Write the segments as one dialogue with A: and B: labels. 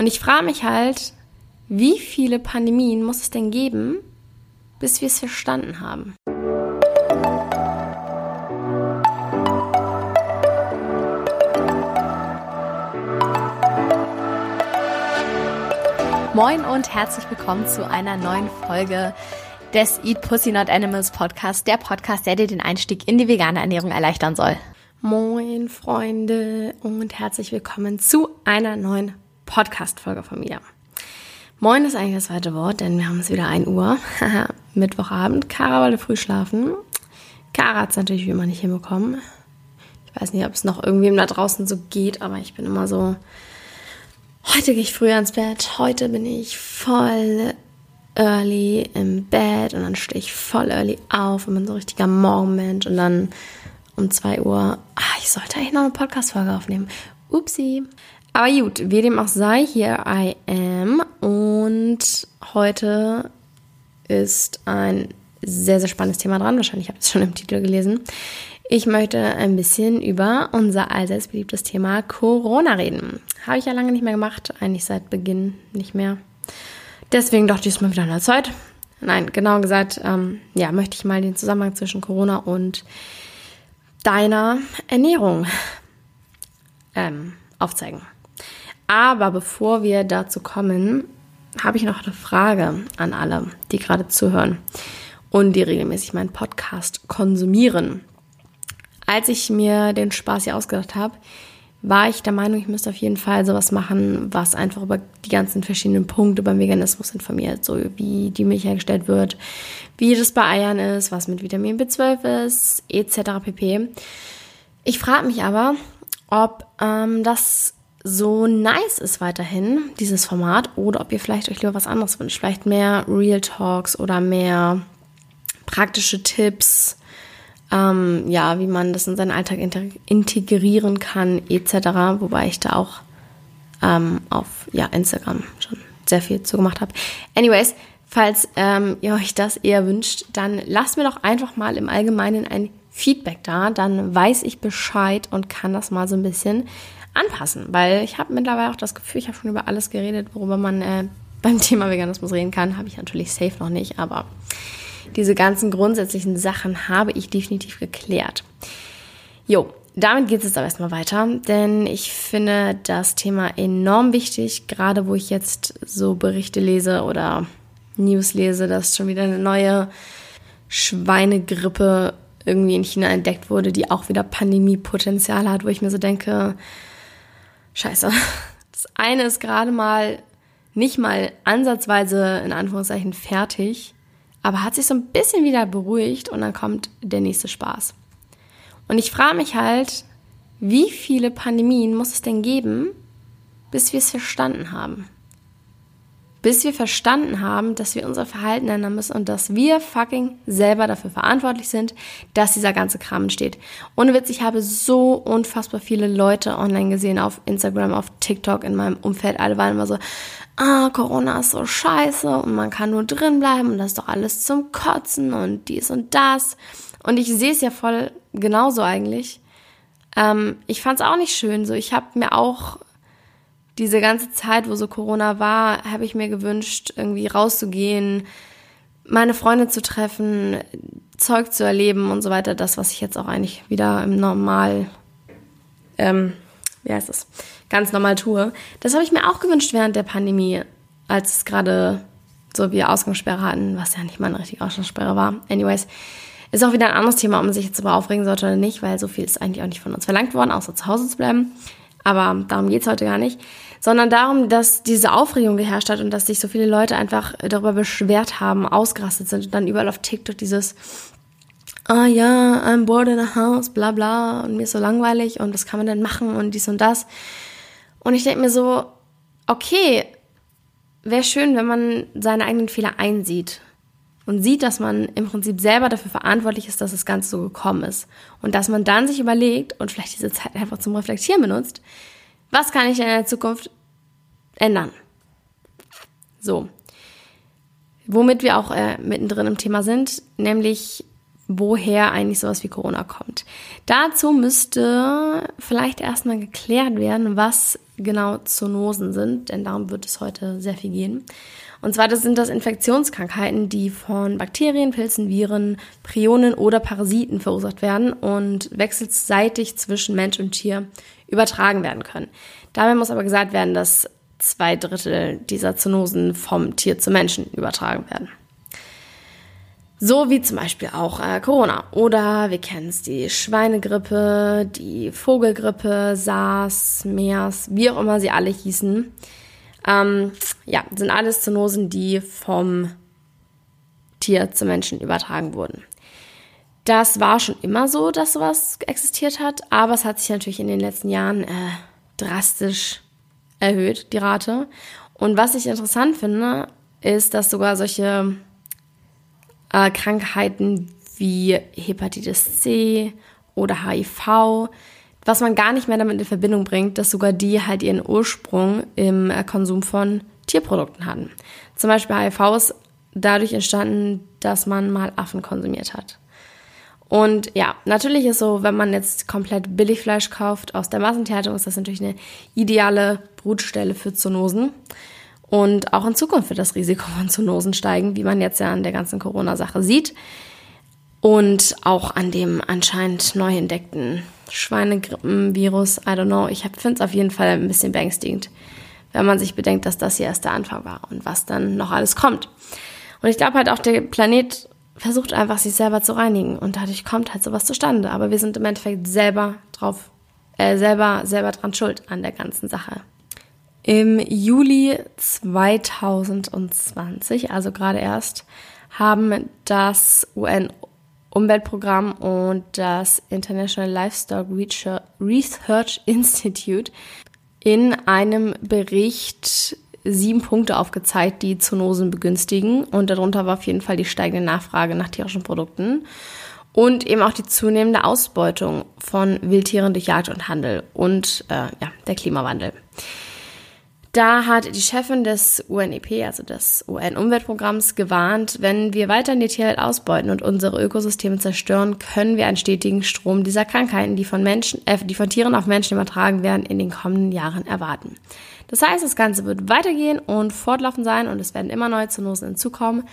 A: Und ich frage mich halt, wie viele Pandemien muss es denn geben, bis wir es verstanden haben? Moin und herzlich willkommen zu einer neuen Folge des Eat Pussy Not Animals Podcast, der Podcast, der dir den Einstieg in die vegane Ernährung erleichtern soll. Moin Freunde und herzlich willkommen zu einer neuen Podcast-Folge von mir. Moin ist eigentlich das zweite Wort, denn wir haben es wieder 1 Uhr. Mittwochabend. Kara wollte früh schlafen. Kara hat es natürlich wie immer nicht hinbekommen. Ich weiß nicht, ob es noch irgendwem da draußen so geht, aber ich bin immer so. Heute gehe ich früher ins Bett. Heute bin ich voll early im Bett und dann stehe ich voll early auf und bin so ein richtiger Morgenmensch und dann um 2 Uhr, ach, ich sollte eigentlich noch eine Podcast-Folge aufnehmen. Upsi. Aber gut, wie dem auch sei, hier I am. Und heute ist ein sehr, sehr spannendes Thema dran. Wahrscheinlich habt ihr es schon im Titel gelesen. Ich möchte ein bisschen über unser allseits beliebtes Thema Corona reden. Habe ich ja lange nicht mehr gemacht, eigentlich seit Beginn nicht mehr. Deswegen dachte ich, es mal wieder an der Zeit. Nein, genau gesagt, ähm, ja, möchte ich mal den Zusammenhang zwischen Corona und deiner Ernährung ähm, aufzeigen. Aber bevor wir dazu kommen, habe ich noch eine Frage an alle, die gerade zuhören und die regelmäßig meinen Podcast konsumieren. Als ich mir den Spaß hier ausgedacht habe, war ich der Meinung, ich müsste auf jeden Fall sowas machen, was einfach über die ganzen verschiedenen Punkte beim Veganismus informiert, so wie die Milch hergestellt wird, wie das bei Eiern ist, was mit Vitamin B12 ist, etc. pp. Ich frage mich aber, ob ähm, das so nice ist weiterhin, dieses Format, oder ob ihr vielleicht euch lieber was anderes wünscht. Vielleicht mehr Real Talks oder mehr praktische Tipps, ähm, ja, wie man das in seinen Alltag integrieren kann, etc. Wobei ich da auch ähm, auf ja, Instagram schon sehr viel zugemacht habe. Anyways, falls ähm, ihr euch das eher wünscht, dann lasst mir doch einfach mal im Allgemeinen ein Feedback da, dann weiß ich Bescheid und kann das mal so ein bisschen anpassen, weil ich habe mittlerweile auch das Gefühl, ich habe schon über alles geredet, worüber man äh, beim Thema Veganismus reden kann. Habe ich natürlich safe noch nicht, aber diese ganzen grundsätzlichen Sachen habe ich definitiv geklärt. Jo, damit geht es jetzt aber erstmal weiter, denn ich finde das Thema enorm wichtig, gerade wo ich jetzt so Berichte lese oder News lese, dass schon wieder eine neue Schweinegrippe irgendwie in China entdeckt wurde, die auch wieder Pandemiepotenzial hat, wo ich mir so denke, scheiße. Das eine ist gerade mal nicht mal ansatzweise in Anführungszeichen fertig, aber hat sich so ein bisschen wieder beruhigt und dann kommt der nächste Spaß. Und ich frage mich halt, wie viele Pandemien muss es denn geben, bis wir es verstanden haben? Bis wir verstanden haben, dass wir unser Verhalten ändern müssen und dass wir fucking selber dafür verantwortlich sind, dass dieser ganze Kram entsteht. Ohne Witz, ich habe so unfassbar viele Leute online gesehen, auf Instagram, auf TikTok, in meinem Umfeld. Alle waren immer so, ah, Corona ist so scheiße und man kann nur drin bleiben und das ist doch alles zum Kotzen und dies und das. Und ich sehe es ja voll genauso eigentlich. Ähm, ich fand es auch nicht schön. So, ich habe mir auch diese ganze Zeit, wo so Corona war, habe ich mir gewünscht, irgendwie rauszugehen, meine Freunde zu treffen, Zeug zu erleben und so weiter. Das, was ich jetzt auch eigentlich wieder im Normal, ähm, wie heißt das, ganz normal tue. Das habe ich mir auch gewünscht während der Pandemie, als es gerade so wir Ausgangssperre hatten, was ja nicht mal eine richtige Ausgangssperre war. Anyways, ist auch wieder ein anderes Thema, ob man sich jetzt aber aufregen sollte oder nicht, weil so viel ist eigentlich auch nicht von uns verlangt worden, außer zu Hause zu bleiben. Aber darum geht's heute gar nicht sondern darum, dass diese Aufregung geherrscht hat und dass sich so viele Leute einfach darüber beschwert haben, ausgerastet sind und dann überall auf TikTok dieses ah ja, I'm bored in a house, bla bla und mir ist so langweilig und was kann man denn machen und dies und das. Und ich denke mir so, okay, wäre schön, wenn man seine eigenen Fehler einsieht und sieht, dass man im Prinzip selber dafür verantwortlich ist, dass das Ganze so gekommen ist. Und dass man dann sich überlegt und vielleicht diese Zeit einfach zum Reflektieren benutzt, was kann ich in der Zukunft ändern? So. Womit wir auch äh, mittendrin im Thema sind, nämlich woher eigentlich sowas wie Corona kommt. Dazu müsste vielleicht erstmal geklärt werden, was genau Zoonosen sind, denn darum wird es heute sehr viel gehen. Und zwar das sind das Infektionskrankheiten, die von Bakterien, Pilzen, Viren, Prionen oder Parasiten verursacht werden und wechselseitig zwischen Mensch und Tier übertragen werden können. Dabei muss aber gesagt werden, dass zwei Drittel dieser Zoonosen vom Tier zum Menschen übertragen werden. So wie zum Beispiel auch äh, Corona. Oder wir kennen es, die Schweinegrippe, die Vogelgrippe, SARS, MERS, wie auch immer sie alle hießen. Ähm, ja, sind alles Zoonosen, die vom Tier zum Menschen übertragen wurden. Das war schon immer so, dass sowas existiert hat, aber es hat sich natürlich in den letzten Jahren äh, drastisch erhöht, die Rate. Und was ich interessant finde, ist, dass sogar solche äh, Krankheiten wie Hepatitis C oder HIV, was man gar nicht mehr damit in Verbindung bringt, dass sogar die halt ihren Ursprung im äh, Konsum von Tierprodukten hatten. Zum Beispiel HIV ist dadurch entstanden, dass man mal Affen konsumiert hat. Und ja, natürlich ist so, wenn man jetzt komplett Billigfleisch kauft aus der Massentierhaltung, ist das natürlich eine ideale Brutstelle für Zoonosen. Und auch in Zukunft wird das Risiko von Zoonosen steigen, wie man jetzt ja an der ganzen Corona-Sache sieht. Und auch an dem anscheinend neu entdeckten Schweinegrippenvirus. I don't know. Ich finde es auf jeden Fall ein bisschen beängstigend, wenn man sich bedenkt, dass das hier erst der Anfang war und was dann noch alles kommt. Und ich glaube halt auch, der Planet versucht einfach, sich selber zu reinigen. Und dadurch kommt halt sowas zustande. Aber wir sind im Endeffekt selber drauf, äh, selber, selber dran schuld an der ganzen Sache. Im Juli 2020, also gerade erst, haben das UN-Umweltprogramm und das International Livestock Research Institute in einem Bericht sieben Punkte aufgezeigt, die Zoonosen begünstigen. Und darunter war auf jeden Fall die steigende Nachfrage nach tierischen Produkten und eben auch die zunehmende Ausbeutung von Wildtieren durch Jagd und Handel und äh, ja, der Klimawandel. Da hat die Chefin des UNEP, also des UN-Umweltprogramms, gewarnt, wenn wir weiter in die Tierwelt ausbeuten und unsere Ökosysteme zerstören, können wir einen stetigen Strom dieser Krankheiten, die von Menschen, äh, die von Tieren auf Menschen übertragen werden, in den kommenden Jahren erwarten. Das heißt, das Ganze wird weitergehen und fortlaufend sein und es werden immer neue Zoonosen hinzukommen.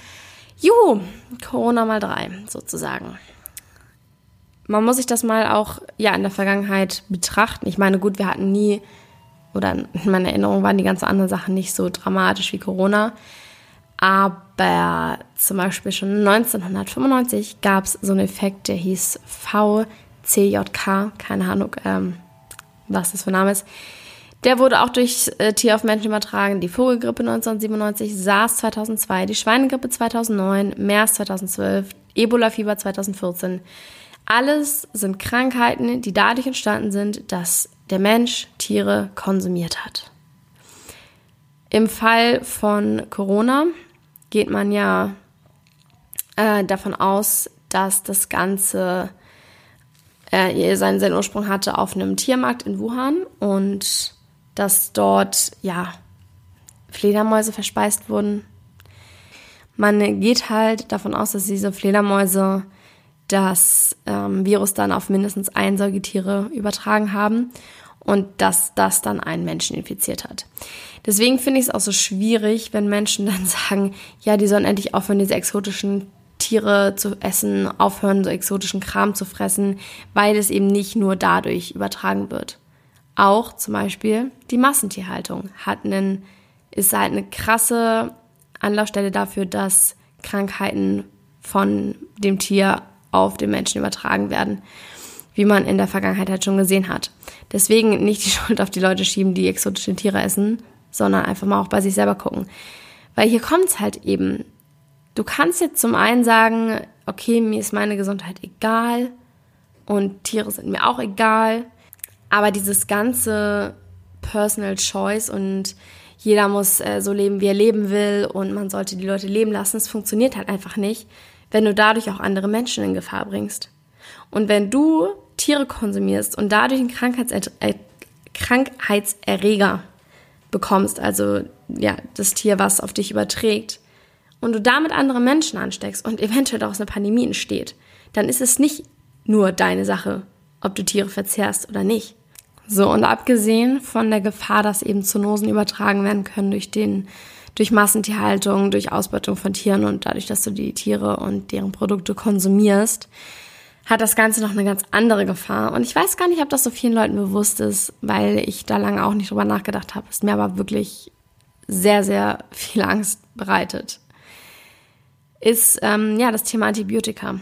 A: Juhu, Corona mal drei, sozusagen. Man muss sich das mal auch, ja, in der Vergangenheit betrachten. Ich meine, gut, wir hatten nie oder in meiner Erinnerung waren die ganzen anderen Sachen nicht so dramatisch wie Corona. Aber zum Beispiel schon 1995 gab es so einen Effekt, der hieß VCJK, keine Ahnung, ähm, was das für ein Name ist. Der wurde auch durch äh, Tier auf Menschen übertragen. Die Vogelgrippe 1997, SARS 2002, die Schweinegrippe 2009, MERS 2012, Ebola-Fieber 2014. Alles sind Krankheiten, die dadurch entstanden sind, dass der Mensch Tiere konsumiert hat. Im Fall von Corona geht man ja äh, davon aus, dass das Ganze äh, seinen, seinen Ursprung hatte auf einem Tiermarkt in Wuhan und dass dort ja Fledermäuse verspeist wurden. Man geht halt davon aus, dass diese Fledermäuse das ähm, Virus dann auf mindestens ein Säugetiere übertragen haben und dass das dann einen Menschen infiziert hat. Deswegen finde ich es auch so schwierig, wenn Menschen dann sagen, ja, die sollen endlich aufhören, diese exotischen Tiere zu essen, aufhören, so exotischen Kram zu fressen, weil es eben nicht nur dadurch übertragen wird. Auch zum Beispiel die Massentierhaltung hat einen, ist halt eine krasse Anlaufstelle dafür, dass Krankheiten von dem Tier auf den Menschen übertragen werden, wie man in der Vergangenheit halt schon gesehen hat. Deswegen nicht die Schuld auf die Leute schieben, die exotische Tiere essen, sondern einfach mal auch bei sich selber gucken. Weil hier kommt es halt eben. Du kannst jetzt zum einen sagen, okay, mir ist meine Gesundheit egal und Tiere sind mir auch egal, aber dieses ganze Personal Choice und jeder muss äh, so leben, wie er leben will und man sollte die Leute leben lassen, es funktioniert halt einfach nicht, wenn du dadurch auch andere Menschen in Gefahr bringst. Und wenn du Tiere konsumierst und dadurch einen Krankheitser äh, Krankheitserreger bekommst, also ja, das Tier, was auf dich überträgt, und du damit andere Menschen ansteckst und eventuell daraus eine Pandemie entsteht, dann ist es nicht nur deine Sache, ob du Tiere verzehrst oder nicht. So, und abgesehen von der Gefahr, dass eben Zoonosen übertragen werden können durch den, durch Massentierhaltung, durch Ausbeutung von Tieren und dadurch, dass du die Tiere und deren Produkte konsumierst, hat das Ganze noch eine ganz andere Gefahr. Und ich weiß gar nicht, ob das so vielen Leuten bewusst ist, weil ich da lange auch nicht drüber nachgedacht habe. Es mir aber wirklich sehr, sehr viel Angst bereitet. Ist ähm, ja das Thema Antibiotika.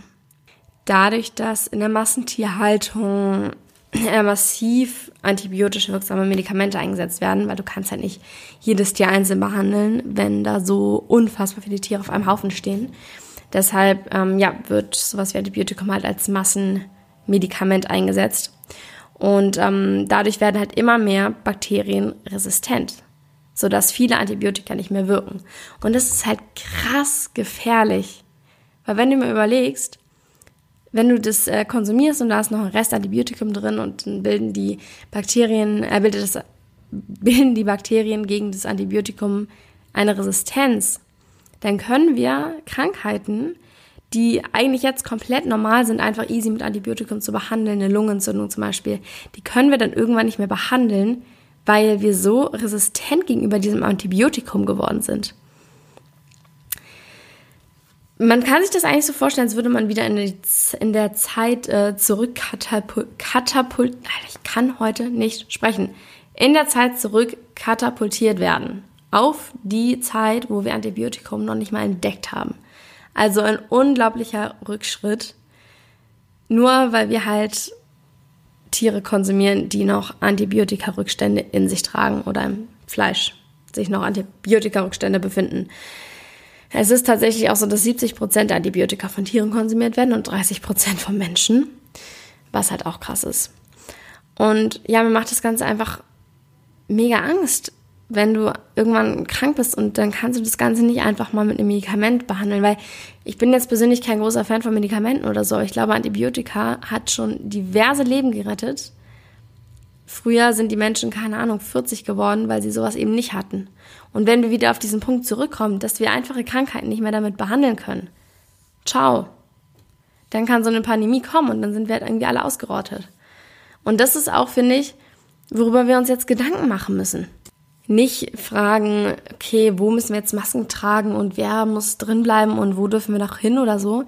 A: Dadurch, dass in der Massentierhaltung massiv antibiotisch wirksame Medikamente eingesetzt werden, weil du kannst halt nicht jedes Tier einzeln behandeln, wenn da so unfassbar viele Tiere auf einem Haufen stehen. Deshalb ähm, ja, wird sowas wie Antibiotikum halt als Massenmedikament eingesetzt. Und ähm, dadurch werden halt immer mehr Bakterien resistent, sodass viele Antibiotika nicht mehr wirken. Und das ist halt krass gefährlich. Weil wenn du mir überlegst, wenn du das äh, konsumierst und da ist noch ein Rest Antibiotikum drin und dann bilden die Bakterien, äh, bildet das, bilden die Bakterien gegen das Antibiotikum eine Resistenz, dann können wir Krankheiten, die eigentlich jetzt komplett normal sind, einfach easy mit Antibiotikum zu behandeln, eine Lungenentzündung zum Beispiel, die können wir dann irgendwann nicht mehr behandeln, weil wir so resistent gegenüber diesem Antibiotikum geworden sind. Man kann sich das eigentlich so vorstellen, als würde man wieder in, die, in der Zeit äh, zurückkatapult. Katapult, ich kann heute nicht sprechen. In der Zeit zurück katapultiert werden auf die Zeit, wo wir Antibiotikum noch nicht mal entdeckt haben. Also ein unglaublicher Rückschritt, nur weil wir halt Tiere konsumieren, die noch Antibiotika-Rückstände in sich tragen oder im Fleisch sich noch Antibiotika-Rückstände befinden. Es ist tatsächlich auch so, dass 70 Prozent der Antibiotika von Tieren konsumiert werden und 30 Prozent von Menschen, was halt auch krass ist. Und ja, mir macht das Ganze einfach mega Angst, wenn du irgendwann krank bist und dann kannst du das Ganze nicht einfach mal mit einem Medikament behandeln, weil ich bin jetzt persönlich kein großer Fan von Medikamenten oder so. Ich glaube, Antibiotika hat schon diverse Leben gerettet. Früher sind die Menschen, keine Ahnung, 40 geworden, weil sie sowas eben nicht hatten. Und wenn wir wieder auf diesen Punkt zurückkommen, dass wir einfache Krankheiten nicht mehr damit behandeln können, ciao. Dann kann so eine Pandemie kommen und dann sind wir halt irgendwie alle ausgerottet. Und das ist auch, finde ich, worüber wir uns jetzt Gedanken machen müssen nicht fragen, okay, wo müssen wir jetzt Masken tragen und wer muss drin bleiben und wo dürfen wir noch hin oder so.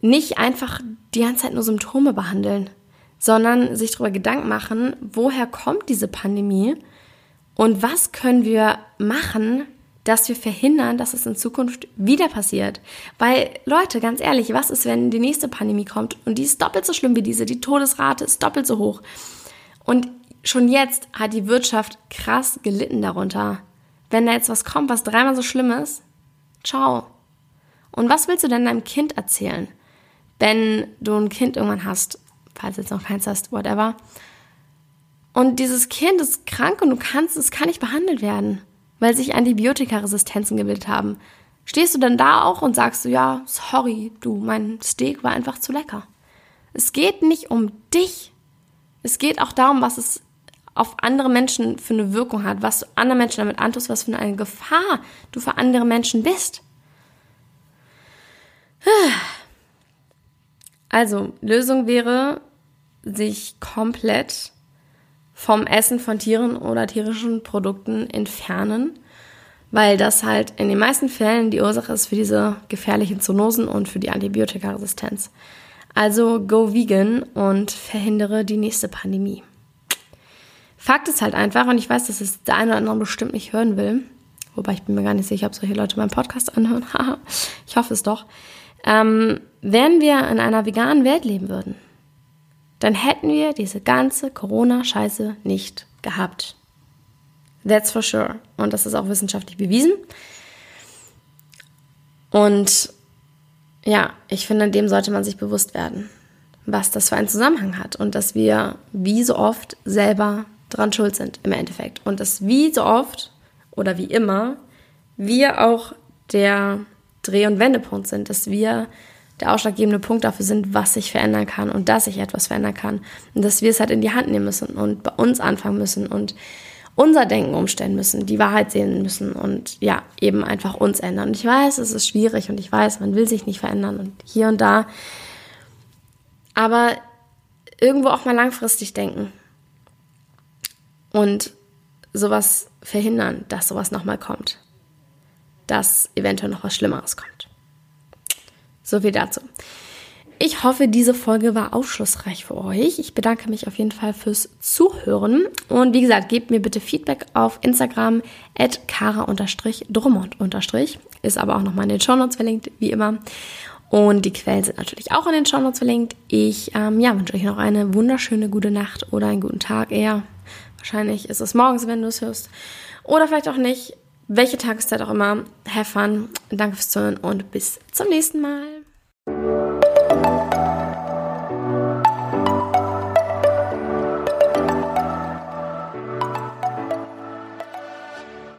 A: Nicht einfach die ganze Zeit nur Symptome behandeln, sondern sich darüber Gedanken machen, woher kommt diese Pandemie und was können wir machen, dass wir verhindern, dass es in Zukunft wieder passiert. Weil, Leute, ganz ehrlich, was ist, wenn die nächste Pandemie kommt und die ist doppelt so schlimm wie diese, die Todesrate ist doppelt so hoch. Und schon jetzt hat die Wirtschaft krass gelitten darunter. Wenn da jetzt was kommt, was dreimal so schlimm ist, ciao. Und was willst du denn deinem Kind erzählen, wenn du ein Kind irgendwann hast, falls du jetzt noch keins hast, whatever. Und dieses Kind ist krank und du kannst, es kann nicht behandelt werden, weil sich Antibiotikaresistenzen gebildet haben. Stehst du dann da auch und sagst du, ja, sorry, du, mein Steak war einfach zu lecker. Es geht nicht um dich. Es geht auch darum, was es auf andere Menschen für eine Wirkung hat, was du anderen Menschen damit antust, was für eine Gefahr du für andere Menschen bist. Also, Lösung wäre, sich komplett vom Essen von Tieren oder tierischen Produkten entfernen, weil das halt in den meisten Fällen die Ursache ist für diese gefährlichen Zoonosen und für die Antibiotikaresistenz. Also go vegan und verhindere die nächste Pandemie. Fakt ist halt einfach, und ich weiß, dass es der eine oder andere bestimmt nicht hören will, wobei ich bin mir gar nicht sicher, ob solche Leute meinen Podcast anhören. ich hoffe es doch. Ähm, wenn wir in einer veganen Welt leben würden, dann hätten wir diese ganze Corona-Scheiße nicht gehabt. That's for sure. Und das ist auch wissenschaftlich bewiesen. Und ja, ich finde, dem sollte man sich bewusst werden, was das für einen Zusammenhang hat und dass wir wie so oft selber dran schuld sind im Endeffekt. Und dass wie so oft oder wie immer wir auch der Dreh- und Wendepunkt sind, dass wir der ausschlaggebende Punkt dafür sind, was sich verändern kann und dass sich etwas verändern kann. Und dass wir es halt in die Hand nehmen müssen und bei uns anfangen müssen und unser Denken umstellen müssen, die Wahrheit sehen müssen und ja, eben einfach uns ändern. Und ich weiß, es ist schwierig und ich weiß, man will sich nicht verändern und hier und da Aber irgendwo auch mal langfristig denken. Und sowas verhindern, dass sowas nochmal kommt. Dass eventuell noch was Schlimmeres kommt. So viel dazu. Ich hoffe, diese Folge war aufschlussreich für euch. Ich bedanke mich auf jeden Fall fürs Zuhören. Und wie gesagt, gebt mir bitte Feedback auf Instagram at kara-drummond- ist aber auch nochmal in den Shownotes verlinkt, wie immer. Und die Quellen sind natürlich auch in den Shownotes verlinkt. Ich ähm, ja, wünsche euch noch eine wunderschöne gute Nacht oder einen guten Tag eher. Wahrscheinlich ist es morgens, wenn du es hörst. Oder vielleicht auch nicht. Welche Tageszeit auch immer. Have fun. Danke fürs Zuhören und bis zum nächsten Mal. Thank you.